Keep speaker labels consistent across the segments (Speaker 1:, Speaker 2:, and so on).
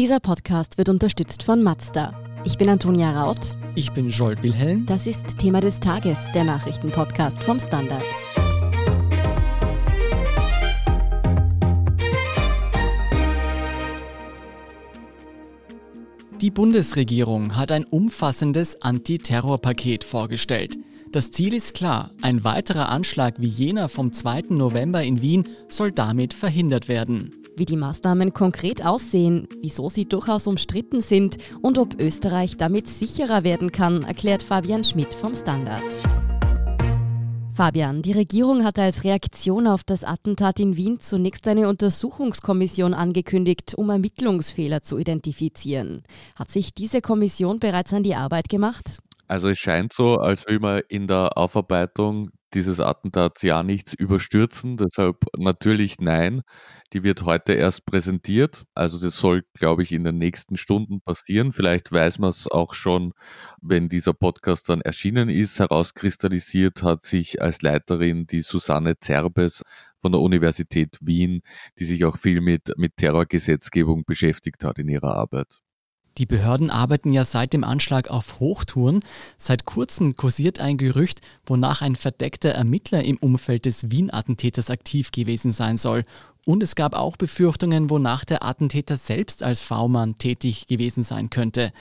Speaker 1: Dieser Podcast wird unterstützt von Mazda. Ich bin Antonia Raut.
Speaker 2: Ich bin Jolt Wilhelm.
Speaker 1: Das ist Thema des Tages, der Nachrichtenpodcast vom Standard.
Speaker 2: Die Bundesregierung hat ein umfassendes Antiterrorpaket vorgestellt. Das Ziel ist klar, ein weiterer Anschlag wie jener vom 2. November in Wien soll damit verhindert werden.
Speaker 1: Wie die Maßnahmen konkret aussehen, wieso sie durchaus umstritten sind und ob Österreich damit sicherer werden kann, erklärt Fabian Schmidt vom Standard. Fabian, die Regierung hat als Reaktion auf das Attentat in Wien zunächst eine Untersuchungskommission angekündigt, um Ermittlungsfehler zu identifizieren. Hat sich diese Kommission bereits an die Arbeit gemacht?
Speaker 3: Also es scheint so, als will man in der Aufarbeitung dieses Attentats ja nichts überstürzen. Deshalb natürlich nein. Die wird heute erst präsentiert. Also das soll, glaube ich, in den nächsten Stunden passieren. Vielleicht weiß man es auch schon, wenn dieser Podcast dann erschienen ist. Herauskristallisiert hat sich als Leiterin die Susanne Zerbes von der Universität Wien, die sich auch viel mit, mit Terrorgesetzgebung beschäftigt hat in ihrer Arbeit.
Speaker 2: Die Behörden arbeiten ja seit dem Anschlag auf Hochtouren. Seit kurzem kursiert ein Gerücht, wonach ein verdeckter Ermittler im Umfeld des Wien-Attentäters aktiv gewesen sein soll. Und es gab auch Befürchtungen, wonach der Attentäter selbst als V-Mann tätig gewesen sein könnte.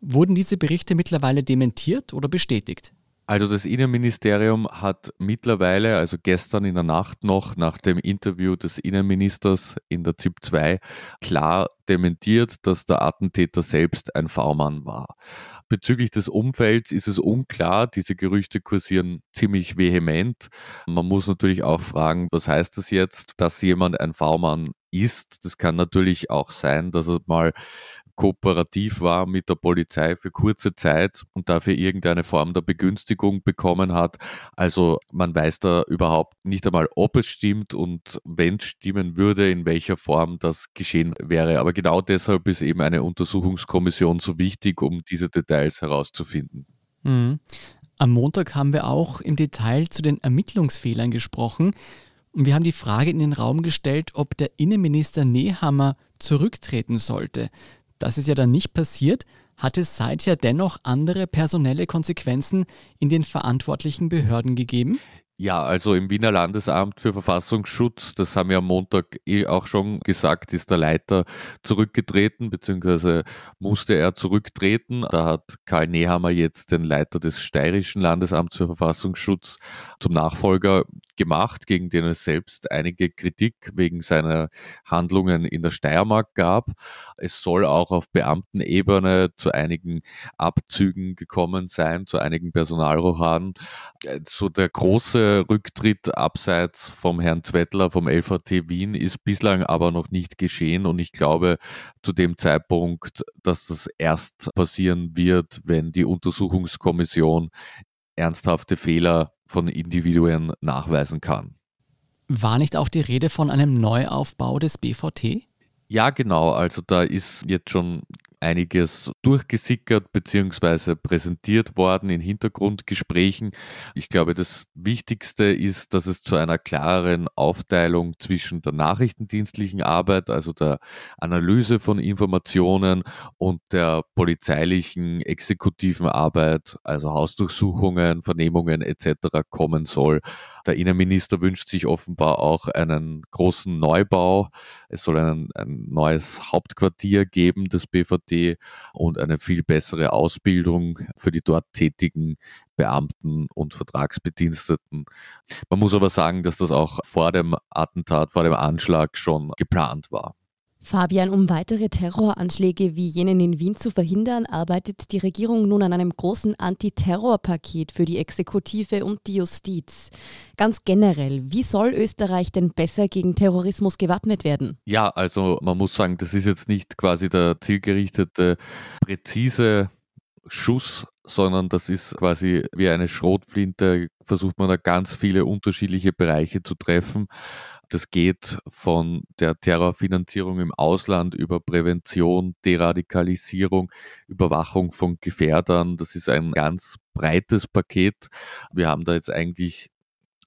Speaker 2: Wurden diese Berichte mittlerweile dementiert oder bestätigt?
Speaker 3: Also das Innenministerium hat mittlerweile, also gestern in der Nacht noch nach dem Interview des Innenministers in der ZIP 2 klar dementiert, dass der Attentäter selbst ein V-Mann war. Bezüglich des Umfelds ist es unklar. Diese Gerüchte kursieren ziemlich vehement. Man muss natürlich auch fragen, was heißt das jetzt, dass jemand ein V-Mann ist. Das kann natürlich auch sein, dass er mal kooperativ war mit der Polizei für kurze Zeit und dafür irgendeine Form der Begünstigung bekommen hat. Also man weiß da überhaupt nicht einmal, ob es stimmt und wenn es stimmen würde, in welcher Form das geschehen wäre. Aber genau deshalb ist eben eine Untersuchungskommission so wichtig, um diese Details herauszufinden.
Speaker 2: Mhm. Am Montag haben wir auch im Detail zu den Ermittlungsfehlern gesprochen. Und wir haben die Frage in den Raum gestellt, ob der Innenminister Nehammer zurücktreten sollte. Das ist ja dann nicht passiert, hat es seither dennoch andere personelle Konsequenzen in den verantwortlichen Behörden gegeben?
Speaker 3: Ja, also im Wiener Landesamt für Verfassungsschutz, das haben wir am Montag eh auch schon gesagt, ist der Leiter zurückgetreten, beziehungsweise musste er zurücktreten. Da hat Karl Nehammer jetzt den Leiter des steirischen Landesamts für Verfassungsschutz zum Nachfolger gemacht, gegen den es selbst einige Kritik wegen seiner Handlungen in der Steiermark gab. Es soll auch auf Beamtenebene zu einigen Abzügen gekommen sein, zu einigen Personalrochaden. So der große Rücktritt abseits vom Herrn Zwettler vom LVT Wien ist bislang aber noch nicht geschehen und ich glaube zu dem Zeitpunkt, dass das erst passieren wird, wenn die Untersuchungskommission ernsthafte Fehler von Individuen nachweisen kann.
Speaker 2: War nicht auch die Rede von einem Neuaufbau des BVT?
Speaker 3: Ja, genau. Also da ist jetzt schon einiges durchgesickert bzw. präsentiert worden in Hintergrundgesprächen. Ich glaube, das Wichtigste ist, dass es zu einer klareren Aufteilung zwischen der nachrichtendienstlichen Arbeit, also der Analyse von Informationen und der polizeilichen exekutiven Arbeit, also Hausdurchsuchungen, Vernehmungen etc. kommen soll. Der Innenminister wünscht sich offenbar auch einen großen Neubau. Es soll ein, ein neues Hauptquartier geben des BVD und eine viel bessere Ausbildung für die dort tätigen Beamten und Vertragsbediensteten. Man muss aber sagen, dass das auch vor dem Attentat, vor dem Anschlag schon geplant war.
Speaker 1: Fabian, um weitere Terroranschläge wie jenen in Wien zu verhindern, arbeitet die Regierung nun an einem großen Antiterrorpaket für die Exekutive und die Justiz. Ganz generell, wie soll Österreich denn besser gegen Terrorismus gewappnet werden?
Speaker 3: Ja, also man muss sagen, das ist jetzt nicht quasi der zielgerichtete, präzise Schuss, sondern das ist quasi wie eine Schrotflinte, versucht man da ganz viele unterschiedliche Bereiche zu treffen. Das geht von der Terrorfinanzierung im Ausland über Prävention, Deradikalisierung, Überwachung von Gefährdern. Das ist ein ganz breites Paket. Wir haben da jetzt eigentlich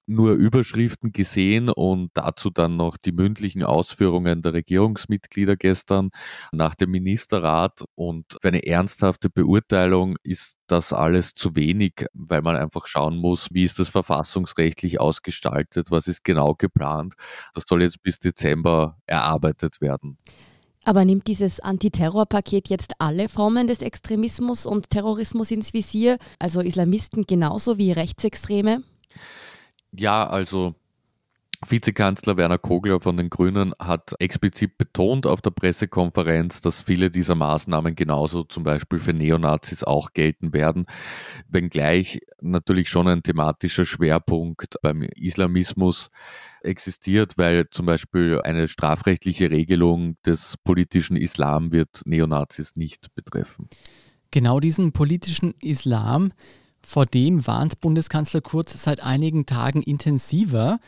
Speaker 3: nur Überschriften gesehen und dazu dann noch die mündlichen Ausführungen der Regierungsmitglieder gestern nach dem Ministerrat. Und für eine ernsthafte Beurteilung ist das alles zu wenig, weil man einfach schauen muss, wie ist das verfassungsrechtlich ausgestaltet, was ist genau geplant. Das soll jetzt bis Dezember erarbeitet werden.
Speaker 1: Aber nimmt dieses Antiterrorpaket jetzt alle Formen des Extremismus und Terrorismus ins Visier, also Islamisten genauso wie Rechtsextreme?
Speaker 3: Ja, also Vizekanzler Werner Kogler von den Grünen hat explizit betont auf der Pressekonferenz, dass viele dieser Maßnahmen genauso zum Beispiel für Neonazis auch gelten werden, wenngleich natürlich schon ein thematischer Schwerpunkt beim Islamismus existiert, weil zum Beispiel eine strafrechtliche Regelung des politischen Islam wird Neonazis nicht betreffen.
Speaker 2: Genau diesen politischen Islam vor dem warnt Bundeskanzler Kurz seit einigen Tagen intensiver.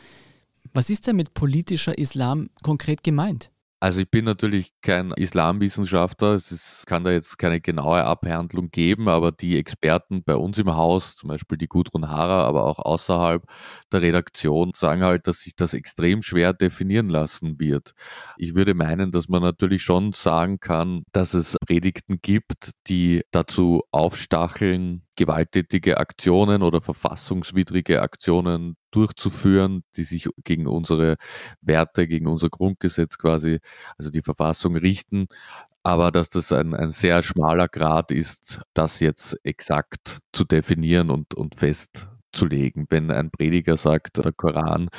Speaker 2: Was ist denn mit politischer Islam konkret gemeint?
Speaker 3: Also ich bin natürlich kein Islamwissenschaftler, es ist, kann da jetzt keine genaue Abhandlung geben, aber die Experten bei uns im Haus, zum Beispiel die Gudrun Harrer, aber auch außerhalb der Redaktion, sagen halt, dass sich das extrem schwer definieren lassen wird. Ich würde meinen, dass man natürlich schon sagen kann, dass es Predigten gibt, die dazu aufstacheln, gewalttätige Aktionen oder verfassungswidrige Aktionen durchzuführen, die sich gegen unsere Werte, gegen unser Grundgesetz quasi, also die Verfassung richten. Aber dass das ein, ein sehr schmaler Grad ist, das jetzt exakt zu definieren und, und festzulegen. Wenn ein Prediger sagt, der Koran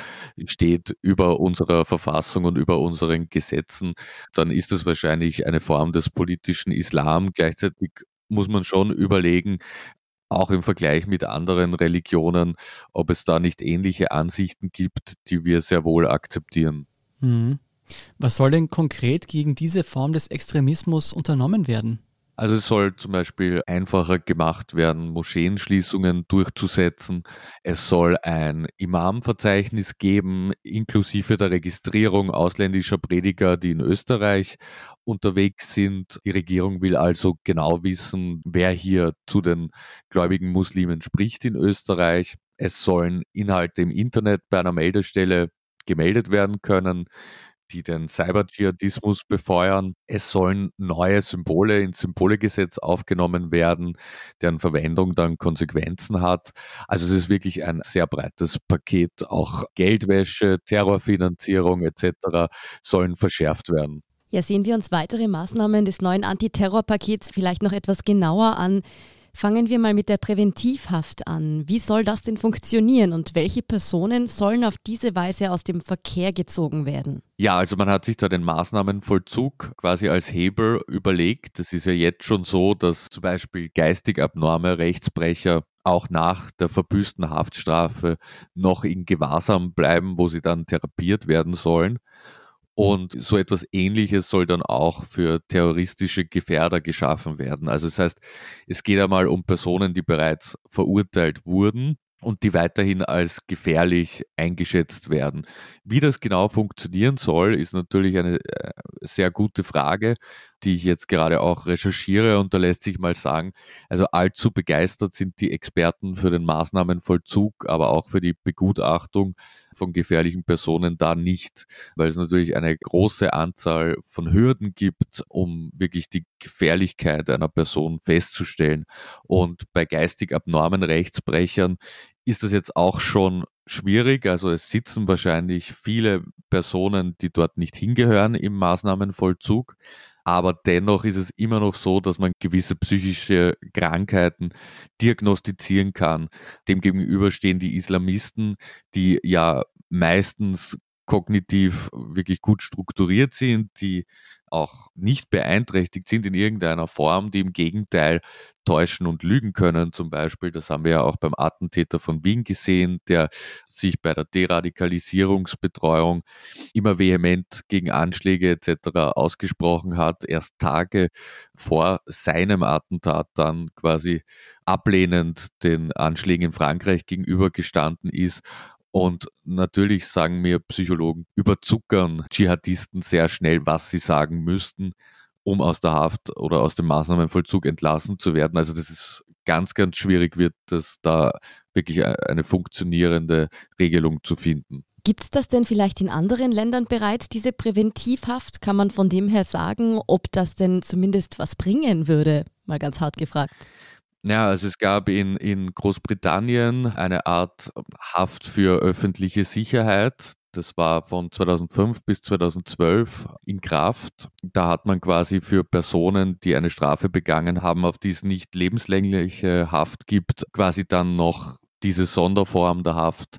Speaker 3: steht über unserer Verfassung und über unseren Gesetzen, dann ist das wahrscheinlich eine Form des politischen Islam. Gleichzeitig muss man schon überlegen, auch im Vergleich mit anderen Religionen, ob es da nicht ähnliche Ansichten gibt, die wir sehr wohl akzeptieren.
Speaker 2: Mhm. Was soll denn konkret gegen diese Form des Extremismus unternommen werden?
Speaker 3: Also es soll zum Beispiel einfacher gemacht werden, Moscheenschließungen durchzusetzen. Es soll ein Imamverzeichnis geben, inklusive der Registrierung ausländischer Prediger, die in Österreich unterwegs sind. Die Regierung will also genau wissen, wer hier zu den gläubigen Muslimen spricht in Österreich. Es sollen Inhalte im Internet bei einer Meldestelle gemeldet werden können die den Cyber-Dschihadismus befeuern. Es sollen neue Symbole ins Symbolegesetz aufgenommen werden, deren Verwendung dann Konsequenzen hat. Also es ist wirklich ein sehr breites Paket. Auch Geldwäsche, Terrorfinanzierung etc. sollen verschärft werden.
Speaker 1: Ja, sehen wir uns weitere Maßnahmen des neuen Antiterrorpakets vielleicht noch etwas genauer an. Fangen wir mal mit der Präventivhaft an. Wie soll das denn funktionieren und welche Personen sollen auf diese Weise aus dem Verkehr gezogen werden?
Speaker 3: Ja, also man hat sich da den Maßnahmenvollzug quasi als Hebel überlegt. Es ist ja jetzt schon so, dass zum Beispiel geistig abnorme Rechtsbrecher auch nach der verbüßten Haftstrafe noch in Gewahrsam bleiben, wo sie dann therapiert werden sollen. Und so etwas Ähnliches soll dann auch für terroristische Gefährder geschaffen werden. Also das heißt, es geht einmal um Personen, die bereits verurteilt wurden und die weiterhin als gefährlich eingeschätzt werden. Wie das genau funktionieren soll, ist natürlich eine äh, sehr gute Frage, die ich jetzt gerade auch recherchiere und da lässt sich mal sagen, also allzu begeistert sind die Experten für den Maßnahmenvollzug, aber auch für die Begutachtung von gefährlichen Personen da nicht, weil es natürlich eine große Anzahl von Hürden gibt, um wirklich die Gefährlichkeit einer Person festzustellen. Und bei geistig abnormen Rechtsbrechern ist das jetzt auch schon schwierig. Also es sitzen wahrscheinlich viele Personen, die dort nicht hingehören im Maßnahmenvollzug. Aber dennoch ist es immer noch so, dass man gewisse psychische Krankheiten diagnostizieren kann. Demgegenüber stehen die Islamisten, die ja meistens kognitiv wirklich gut strukturiert sind, die auch nicht beeinträchtigt sind in irgendeiner Form, die im Gegenteil täuschen und lügen können. Zum Beispiel, das haben wir ja auch beim Attentäter von Wien gesehen, der sich bei der Deradikalisierungsbetreuung immer vehement gegen Anschläge etc. ausgesprochen hat, erst Tage vor seinem Attentat dann quasi ablehnend den Anschlägen in Frankreich gegenübergestanden ist und natürlich sagen mir Psychologen, überzuckern Dschihadisten sehr schnell, was sie sagen müssten um aus der Haft oder aus dem Maßnahmenvollzug entlassen zu werden. Also das ist ganz, ganz schwierig wird, das da wirklich eine funktionierende Regelung zu finden.
Speaker 1: Gibt es das denn vielleicht in anderen Ländern bereits, diese Präventivhaft? Kann man von dem her sagen, ob das denn zumindest was bringen würde? Mal ganz hart gefragt.
Speaker 3: Ja, also es gab in, in Großbritannien eine Art Haft für öffentliche Sicherheit. Das war von 2005 bis 2012 in Kraft. Da hat man quasi für Personen, die eine Strafe begangen haben, auf die es nicht lebenslängliche Haft gibt, quasi dann noch diese Sonderform der Haft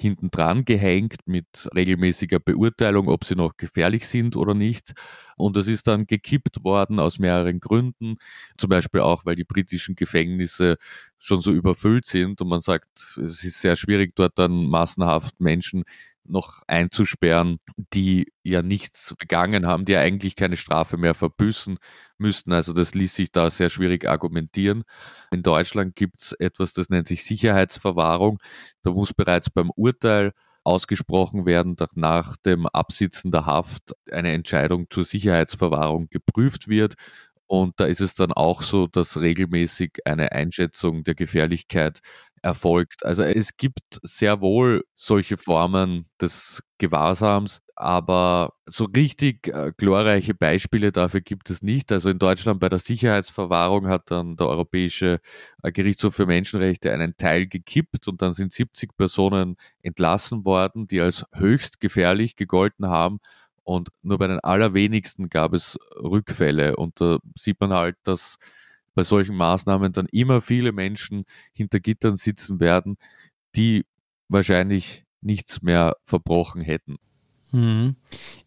Speaker 3: hinten dran gehängt mit regelmäßiger Beurteilung, ob sie noch gefährlich sind oder nicht. Und das ist dann gekippt worden aus mehreren Gründen. Zum Beispiel auch, weil die britischen Gefängnisse schon so überfüllt sind und man sagt, es ist sehr schwierig, dort dann massenhaft Menschen noch einzusperren, die ja nichts begangen haben, die ja eigentlich keine Strafe mehr verbüßen müssten. Also das ließ sich da sehr schwierig argumentieren. In Deutschland gibt es etwas, das nennt sich Sicherheitsverwahrung. Da muss bereits beim Urteil ausgesprochen werden, dass nach dem Absitzen der Haft eine Entscheidung zur Sicherheitsverwahrung geprüft wird. Und da ist es dann auch so, dass regelmäßig eine Einschätzung der Gefährlichkeit erfolgt. Also es gibt sehr wohl solche Formen des Gewahrsams, aber so richtig äh, glorreiche Beispiele dafür gibt es nicht. Also in Deutschland bei der Sicherheitsverwahrung hat dann der Europäische äh, Gerichtshof für Menschenrechte einen Teil gekippt und dann sind 70 Personen entlassen worden, die als höchst gefährlich gegolten haben. Und nur bei den allerwenigsten gab es Rückfälle. Und da sieht man halt, dass bei solchen Maßnahmen dann immer viele Menschen hinter Gittern sitzen werden, die wahrscheinlich nichts mehr verbrochen hätten.
Speaker 2: Hm.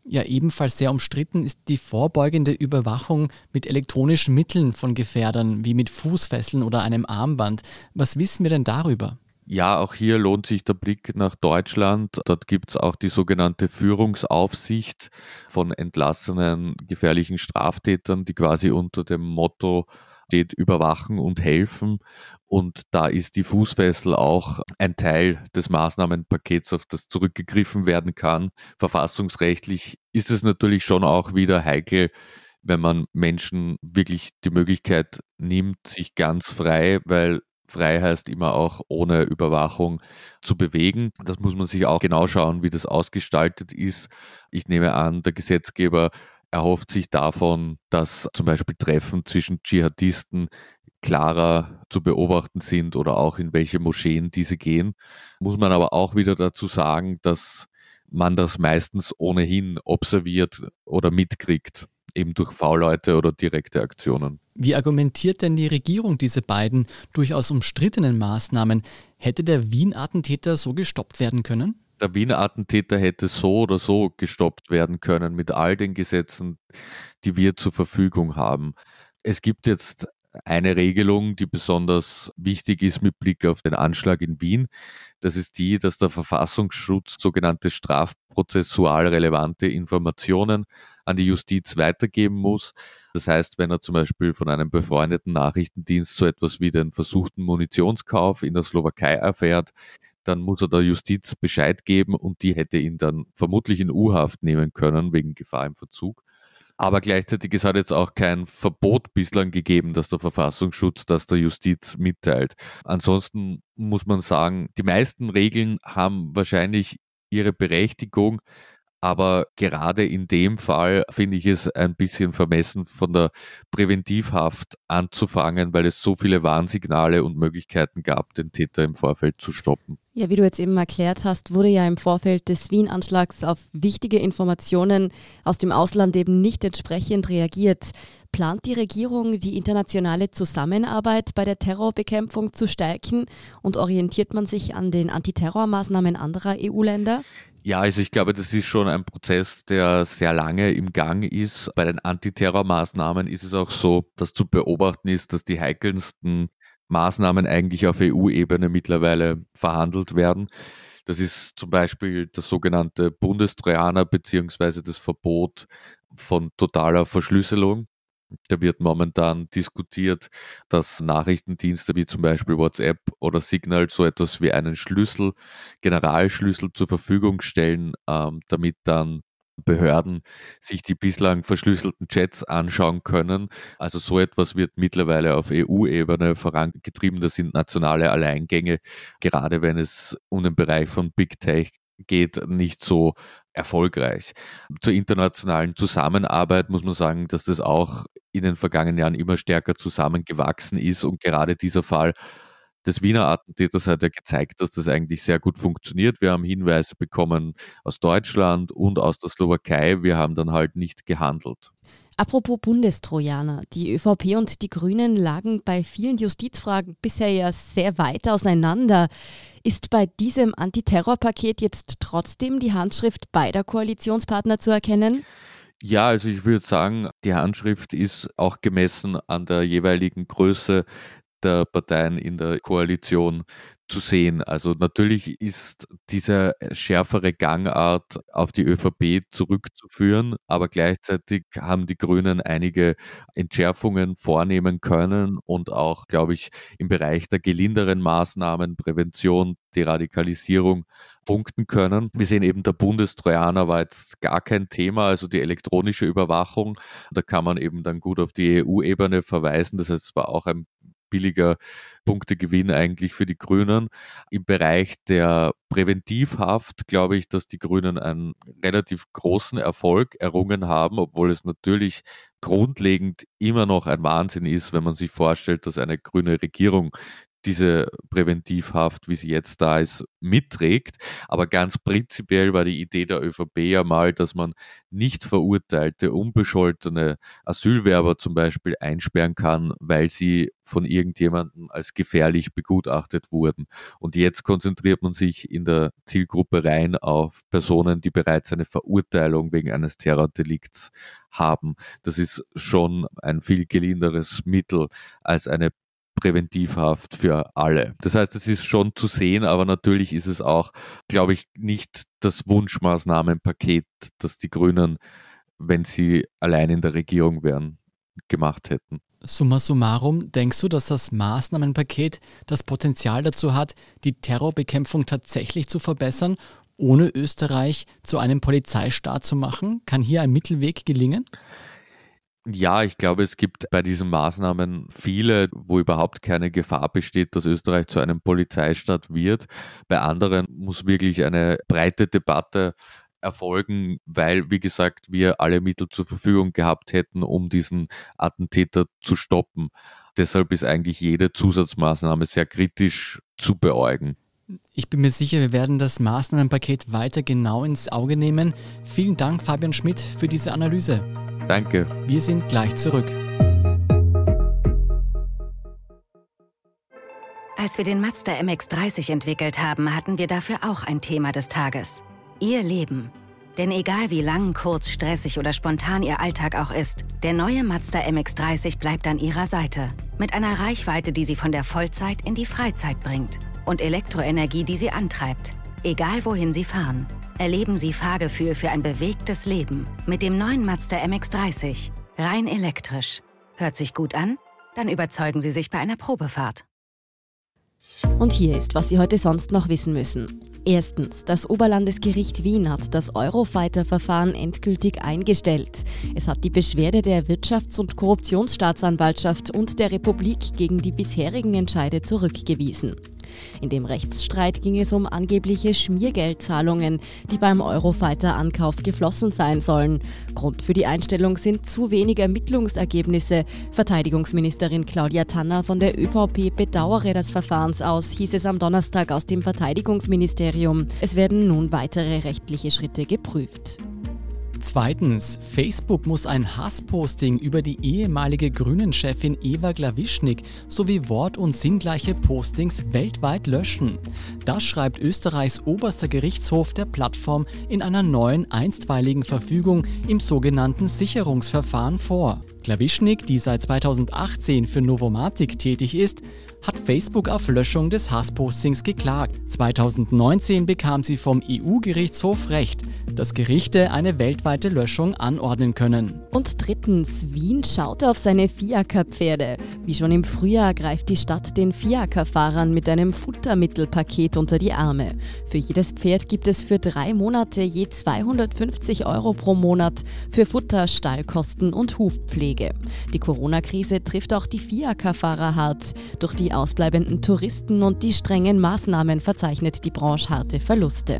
Speaker 2: Ja, ebenfalls sehr umstritten ist die vorbeugende Überwachung mit elektronischen Mitteln von Gefährdern, wie mit Fußfesseln oder einem Armband. Was wissen wir denn darüber?
Speaker 3: Ja, auch hier lohnt sich der Blick nach Deutschland. Dort gibt es auch die sogenannte Führungsaufsicht von entlassenen gefährlichen Straftätern, die quasi unter dem Motto steht überwachen und helfen. Und da ist die Fußfessel auch ein Teil des Maßnahmenpakets, auf das zurückgegriffen werden kann. Verfassungsrechtlich ist es natürlich schon auch wieder heikel, wenn man Menschen wirklich die Möglichkeit nimmt, sich ganz frei, weil frei heißt immer auch ohne Überwachung zu bewegen. Das muss man sich auch genau schauen, wie das ausgestaltet ist. Ich nehme an, der Gesetzgeber erhofft sich davon, dass zum Beispiel Treffen zwischen Dschihadisten klarer zu beobachten sind oder auch in welche Moscheen diese gehen. Muss man aber auch wieder dazu sagen, dass man das meistens ohnehin observiert oder mitkriegt, eben durch V-Leute oder direkte Aktionen.
Speaker 2: Wie argumentiert denn die Regierung diese beiden durchaus umstrittenen Maßnahmen? Hätte der Wien-Attentäter so gestoppt werden können?
Speaker 3: Der Wiener Attentäter hätte so oder so gestoppt werden können mit all den Gesetzen, die wir zur Verfügung haben. Es gibt jetzt eine Regelung, die besonders wichtig ist mit Blick auf den Anschlag in Wien. Das ist die, dass der Verfassungsschutz sogenannte strafprozessual relevante Informationen an die Justiz weitergeben muss. Das heißt, wenn er zum Beispiel von einem befreundeten Nachrichtendienst so etwas wie den versuchten Munitionskauf in der Slowakei erfährt, dann muss er der Justiz Bescheid geben und die hätte ihn dann vermutlich in U-Haft nehmen können wegen Gefahr im Verzug. Aber gleichzeitig es hat jetzt auch kein Verbot bislang gegeben, dass der Verfassungsschutz das der Justiz mitteilt. Ansonsten muss man sagen, die meisten Regeln haben wahrscheinlich ihre Berechtigung, aber gerade in dem Fall finde ich es ein bisschen vermessen, von der Präventivhaft anzufangen, weil es so viele Warnsignale und Möglichkeiten gab, den Täter im Vorfeld zu stoppen.
Speaker 1: Ja, wie du jetzt eben erklärt hast, wurde ja im Vorfeld des Wien-Anschlags auf wichtige Informationen aus dem Ausland eben nicht entsprechend reagiert. Plant die Regierung, die internationale Zusammenarbeit bei der Terrorbekämpfung zu stärken und orientiert man sich an den Antiterrormaßnahmen anderer EU-Länder?
Speaker 3: Ja, also ich glaube, das ist schon ein Prozess, der sehr lange im Gang ist. Bei den Antiterrormaßnahmen ist es auch so, dass zu beobachten ist, dass die heikelsten Maßnahmen eigentlich auf EU-Ebene mittlerweile verhandelt werden. Das ist zum Beispiel das sogenannte Bundestrojaner beziehungsweise das Verbot von totaler Verschlüsselung. Da wird momentan diskutiert, dass Nachrichtendienste wie zum Beispiel WhatsApp oder Signal so etwas wie einen Schlüssel, Generalschlüssel zur Verfügung stellen, ähm, damit dann Behörden sich die bislang verschlüsselten Chats anschauen können. Also so etwas wird mittlerweile auf EU-Ebene vorangetrieben. Das sind nationale Alleingänge, gerade wenn es um den Bereich von Big Tech geht, nicht so erfolgreich. Zur internationalen Zusammenarbeit muss man sagen, dass das auch in den vergangenen Jahren immer stärker zusammengewachsen ist und gerade dieser Fall des Wiener Attentäters hat ja gezeigt, dass das eigentlich sehr gut funktioniert. Wir haben Hinweise bekommen aus Deutschland und aus der Slowakei. Wir haben dann halt nicht gehandelt.
Speaker 1: Apropos Bundestrojaner. Die ÖVP und die Grünen lagen bei vielen Justizfragen bisher ja sehr weit auseinander. Ist bei diesem Antiterrorpaket jetzt trotzdem die Handschrift beider Koalitionspartner zu erkennen?
Speaker 3: Ja, also ich würde sagen, die Handschrift ist auch gemessen an der jeweiligen Größe der Parteien in der Koalition zu sehen. Also natürlich ist diese schärfere Gangart auf die ÖVP zurückzuführen, aber gleichzeitig haben die Grünen einige Entschärfungen vornehmen können und auch, glaube ich, im Bereich der gelinderen Maßnahmen, Prävention, Deradikalisierung punkten können. Wir sehen eben, der Bundestrojaner war jetzt gar kein Thema, also die elektronische Überwachung. Da kann man eben dann gut auf die EU-Ebene verweisen. Das heißt, es war auch ein billiger Punktegewinn eigentlich für die Grünen. Im Bereich der Präventivhaft glaube ich, dass die Grünen einen relativ großen Erfolg errungen haben, obwohl es natürlich grundlegend immer noch ein Wahnsinn ist, wenn man sich vorstellt, dass eine grüne Regierung diese Präventivhaft, wie sie jetzt da ist, mitträgt. Aber ganz prinzipiell war die Idee der ÖVP ja mal, dass man nicht verurteilte, unbescholtene Asylwerber zum Beispiel einsperren kann, weil sie von irgendjemandem als gefährlich begutachtet wurden. Und jetzt konzentriert man sich in der Zielgruppe rein auf Personen, die bereits eine Verurteilung wegen eines Terrordelikts haben. Das ist schon ein viel gelinderes Mittel als eine Präventivhaft für alle. Das heißt, es ist schon zu sehen, aber natürlich ist es auch, glaube ich, nicht das Wunschmaßnahmenpaket, das die Grünen, wenn sie allein in der Regierung wären, gemacht hätten.
Speaker 2: Summa summarum, denkst du, dass das Maßnahmenpaket das Potenzial dazu hat, die Terrorbekämpfung tatsächlich zu verbessern, ohne Österreich zu einem Polizeistaat zu machen? Kann hier ein Mittelweg gelingen?
Speaker 3: Ja, ich glaube, es gibt bei diesen Maßnahmen viele, wo überhaupt keine Gefahr besteht, dass Österreich zu einem Polizeistaat wird. Bei anderen muss wirklich eine breite Debatte erfolgen, weil, wie gesagt, wir alle Mittel zur Verfügung gehabt hätten, um diesen Attentäter zu stoppen. Deshalb ist eigentlich jede Zusatzmaßnahme sehr kritisch zu beäugen.
Speaker 2: Ich bin mir sicher, wir werden das Maßnahmenpaket weiter genau ins Auge nehmen. Vielen Dank, Fabian Schmidt, für diese Analyse.
Speaker 3: Danke.
Speaker 2: Wir sind gleich zurück.
Speaker 4: Als wir den Mazda MX30 entwickelt haben, hatten wir dafür auch ein Thema des Tages. Ihr Leben. Denn egal wie lang, kurz, stressig oder spontan Ihr Alltag auch ist, der neue Mazda MX30 bleibt an Ihrer Seite. Mit einer Reichweite, die Sie von der Vollzeit in die Freizeit bringt. Und Elektroenergie, die Sie antreibt. Egal wohin Sie fahren. Erleben Sie Fahrgefühl für ein bewegtes Leben mit dem neuen Mazda MX30. Rein elektrisch. Hört sich gut an? Dann überzeugen Sie sich bei einer Probefahrt.
Speaker 1: Und hier ist, was Sie heute sonst noch wissen müssen. Erstens, das Oberlandesgericht Wien hat das Eurofighter-Verfahren endgültig eingestellt. Es hat die Beschwerde der Wirtschafts- und Korruptionsstaatsanwaltschaft und der Republik gegen die bisherigen Entscheide zurückgewiesen. In dem Rechtsstreit ging es um angebliche Schmiergeldzahlungen, die beim Eurofighter-Ankauf geflossen sein sollen. Grund für die Einstellung sind zu wenig Ermittlungsergebnisse. Verteidigungsministerin Claudia Tanner von der ÖVP bedauere das Verfahrens aus, hieß es am Donnerstag aus dem Verteidigungsministerium. Es werden nun weitere rechtliche Schritte geprüft.
Speaker 2: Zweitens, Facebook muss ein Hassposting über die ehemalige Grünen-Chefin Eva Glawischnik sowie wort- und sinngleiche Postings weltweit löschen. Das schreibt Österreichs oberster Gerichtshof der Plattform in einer neuen einstweiligen Verfügung im sogenannten Sicherungsverfahren vor. Klawischnik, die seit 2018 für Novomatic tätig ist, hat Facebook auf Löschung des Hasspostings geklagt. 2019 bekam sie vom EU-Gerichtshof Recht, dass Gerichte eine weltweite Löschung anordnen können.
Speaker 1: Und drittens, Wien schaut auf seine Fiaker-Pferde. Wie schon im Frühjahr greift die Stadt den Fiaker-Fahrern mit einem Futtermittelpaket unter die Arme. Für jedes Pferd gibt es für drei Monate je 250 Euro pro Monat für Futter, Stallkosten und Hufpflege. Die Corona-Krise trifft auch die Fiaker-Fahrer hart. Durch die ausbleibenden Touristen und die strengen Maßnahmen verzeichnet die Branche harte Verluste.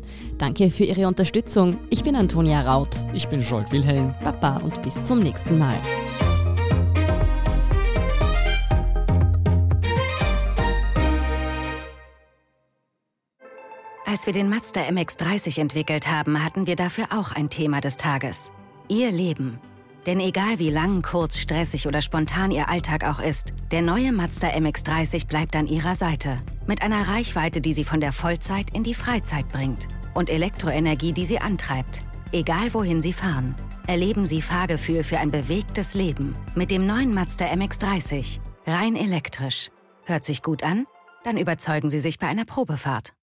Speaker 1: Danke für Ihre Unterstützung. Ich bin Antonia Raut.
Speaker 2: Ich bin Scholt Wilhelm.
Speaker 1: Baba und bis zum nächsten Mal.
Speaker 4: Als wir den Mazda MX30 entwickelt haben, hatten wir dafür auch ein Thema des Tages. Ihr Leben. Denn egal wie lang, kurz, stressig oder spontan Ihr Alltag auch ist, der neue Mazda MX30 bleibt an Ihrer Seite. Mit einer Reichweite, die Sie von der Vollzeit in die Freizeit bringt und Elektroenergie, die sie antreibt. Egal wohin sie fahren, erleben sie Fahrgefühl für ein bewegtes Leben mit dem neuen Mazda MX30. Rein elektrisch. Hört sich gut an? Dann überzeugen Sie sich bei einer Probefahrt.